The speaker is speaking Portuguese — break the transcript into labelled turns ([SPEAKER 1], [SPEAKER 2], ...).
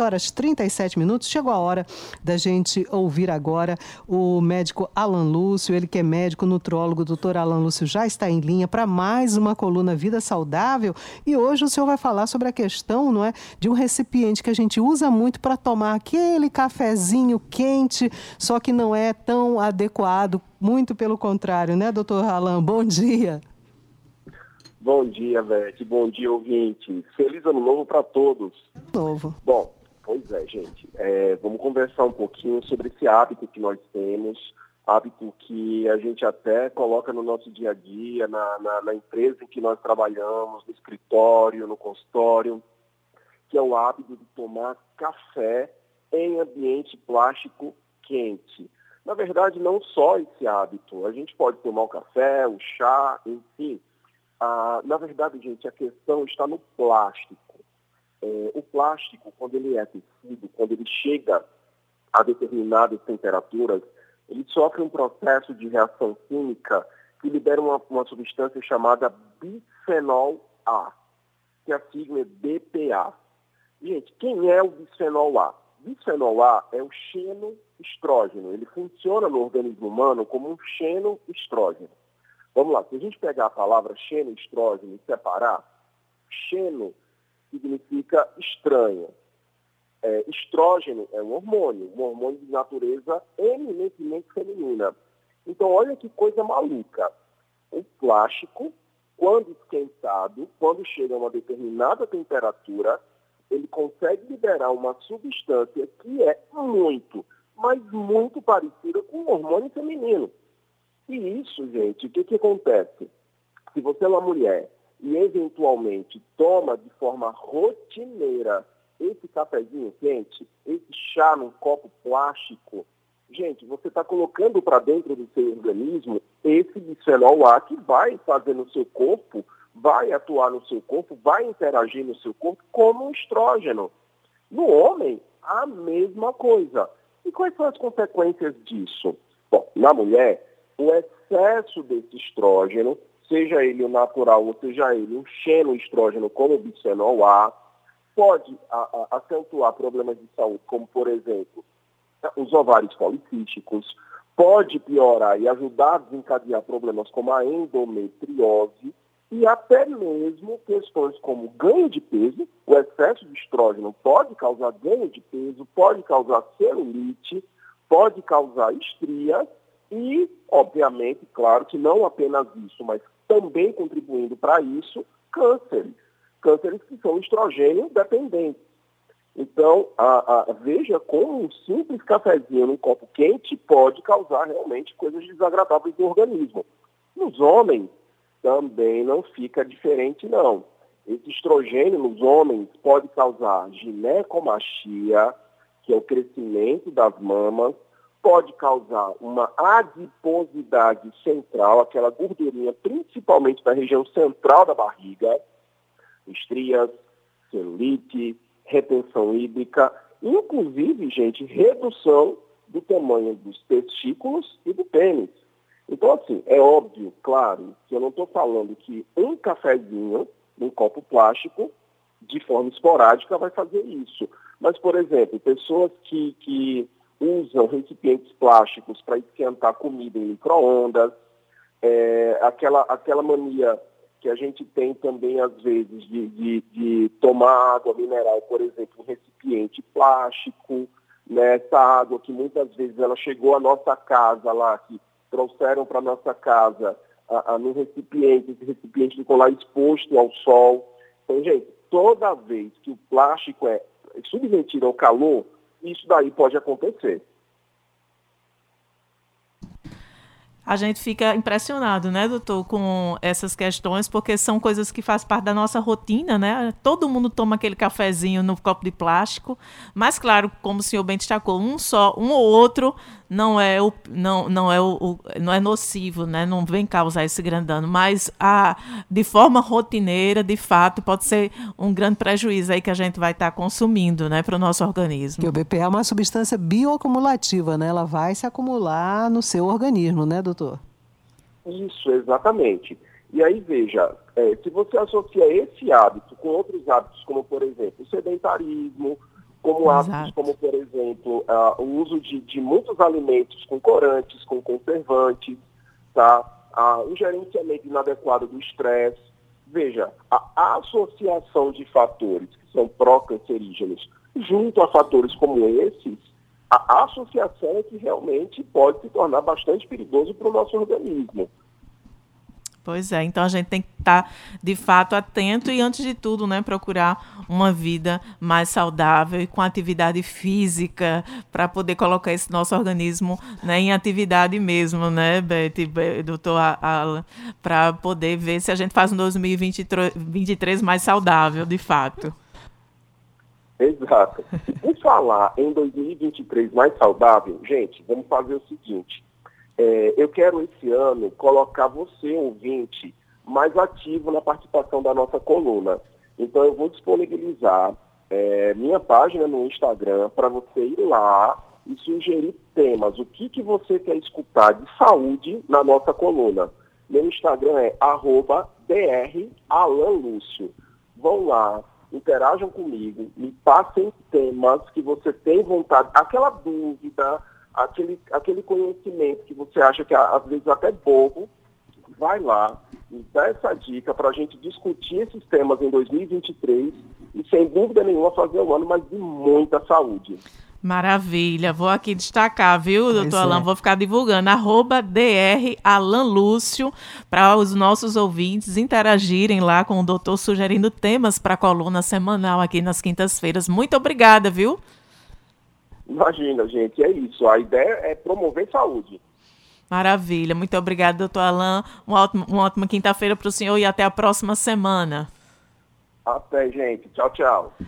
[SPEAKER 1] horas 37 minutos. Chegou a hora da gente ouvir agora o médico Alan Lúcio, ele que é médico nutrólogo, doutor Alan Lúcio já está em linha para mais uma coluna Vida Saudável e hoje o senhor vai falar sobre a questão, não é, de um recipiente que a gente usa muito para tomar aquele cafezinho quente, só que não é tão adequado, muito pelo contrário, né, doutor Alan? Bom dia.
[SPEAKER 2] Bom dia, Vete. Bom dia, ouvinte. Feliz ano novo para todos.
[SPEAKER 1] Novo.
[SPEAKER 2] Bom, Pois é, gente. É, vamos conversar um pouquinho sobre esse hábito que nós temos, hábito que a gente até coloca no nosso dia a dia, na, na, na empresa em que nós trabalhamos, no escritório, no consultório, que é o hábito de tomar café em ambiente plástico quente. Na verdade, não só esse hábito. A gente pode tomar o café, o chá, enfim. Ah, na verdade, gente, a questão está no plástico. É, o plástico, quando ele é tecido, quando ele chega a determinadas temperaturas, ele sofre um processo de reação química que libera uma, uma substância chamada bisfenol A, que a sigla é BPA. Gente, quem é o bisfenol A? Bisfenol A é o xenoestrógeno. Ele funciona no organismo humano como um xenoestrógeno. Vamos lá, se a gente pegar a palavra xenoestrógeno e separar, xeno significa estranho. É, estrógeno é um hormônio, um hormônio de natureza eminentemente feminina. Então, olha que coisa maluca. O plástico, quando esquentado, quando chega a uma determinada temperatura, ele consegue liberar uma substância que é muito, mas muito parecida com o hormônio feminino. E isso, gente, o que, que acontece? Se você é uma mulher e eventualmente toma de forma rotineira esse cafezinho quente, esse chá num copo plástico, gente, você está colocando para dentro do seu organismo esse bisfenol A que vai fazer no seu corpo, vai atuar no seu corpo, vai interagir no seu corpo como um estrógeno. No homem, a mesma coisa. E quais são as consequências disso? Bom, na mulher, o excesso desse estrógeno seja ele o natural ou seja ele um xenoestrógeno como o bisfenol A, pode a, a, acentuar problemas de saúde, como, por exemplo, os ovários policísticos, pode piorar e ajudar a desencadear problemas como a endometriose e até mesmo questões como ganho de peso, o excesso de estrógeno pode causar ganho de peso, pode causar celulite, pode causar estrias e, obviamente, claro que não apenas isso, mas também contribuindo para isso cânceres, cânceres que são estrogênio dependentes. Então, a, a, veja como um simples cafezinho num copo quente pode causar realmente coisas desagradáveis no organismo. Nos homens, também não fica diferente, não. Esse estrogênio nos homens pode causar ginecomastia, que é o crescimento das mamas, pode causar uma adiposidade central, aquela gordurinha principalmente da região central da barriga, estrias, celulite, retenção hídrica, inclusive, gente, redução do tamanho dos testículos e do pênis. Então, assim, é óbvio, claro, que eu não estou falando que um cafezinho, um copo plástico, de forma esporádica, vai fazer isso. Mas, por exemplo, pessoas que, que usam recipientes plásticos para esquentar comida em micro-ondas, é, aquela, aquela mania que a gente tem também, às vezes, de, de, de tomar água mineral, por exemplo, em recipiente plástico, né, essa água que muitas vezes ela chegou à nossa casa lá, que trouxeram para a nossa casa a, a, no recipiente, esse recipiente ficou lá exposto ao sol. Então, gente, toda vez que o plástico é submetido ao calor, isso daí pode acontecer.
[SPEAKER 3] A gente fica impressionado, né, doutor, com essas questões, porque são coisas que fazem parte da nossa rotina, né? Todo mundo toma aquele cafezinho no copo de plástico, mas claro, como o senhor bem destacou, um só, um ou outro não é o não, não é o, o, não é nocivo, né? Não vem causar esse grande dano, mas a de forma rotineira, de fato, pode ser um grande prejuízo aí que a gente vai estar tá consumindo, né, para o nosso organismo.
[SPEAKER 1] Que o BPA é uma substância bioacumulativa, né? Ela vai se acumular no seu organismo, né, doutor?
[SPEAKER 2] Isso, exatamente. E aí, veja, é, se você associa esse hábito com outros hábitos, como, por exemplo, o sedentarismo, como hábitos como, por exemplo, uh, o uso de, de, muitos alimentos com corantes, com conservantes, tá? Uh, o gerenciamento inadequado do estresse. Veja, a associação de fatores que são pró-cancerígenos junto a fatores como esses, a associação é que realmente pode se tornar bastante perigoso para o nosso organismo.
[SPEAKER 3] Pois é, então a gente tem que estar de fato atento e, antes de tudo, né, procurar uma vida mais saudável e com atividade física para poder colocar esse nosso organismo né, em atividade mesmo, né, Beth, doutor Alan, para poder ver se a gente faz um 2023 mais saudável, de fato.
[SPEAKER 2] Exato. Por falar em 2023 mais saudável, gente, vamos fazer o seguinte é, eu quero esse ano colocar você, ouvinte, mais ativo na participação da nossa coluna. Então eu vou disponibilizar é, minha página no Instagram para você ir lá e sugerir temas. O que, que você quer escutar de saúde na nossa coluna? Meu Instagram é arroba dralanlúcio. Vão lá, interajam comigo, me passem temas que você tem vontade, aquela dúvida, aquele, aquele conhecimento que você acha que às vezes até bobo, vai lá e dá essa dica para a gente discutir esses temas em 2023 e, sem dúvida nenhuma, fazer um ano, mas de muita saúde.
[SPEAKER 3] Maravilha, vou aqui destacar, viu, doutor é. Alan? Vou ficar divulgando, arroba DR Alan Lúcio, para os nossos ouvintes interagirem lá com o doutor, sugerindo temas para a coluna semanal aqui nas quintas-feiras. Muito obrigada, viu?
[SPEAKER 2] Imagina, gente, é isso. A ideia é promover saúde.
[SPEAKER 3] Maravilha. Muito obrigada, doutor Alain. Uma ótima, uma ótima quinta-feira para o senhor e até a próxima semana.
[SPEAKER 2] Até, gente. Tchau, tchau.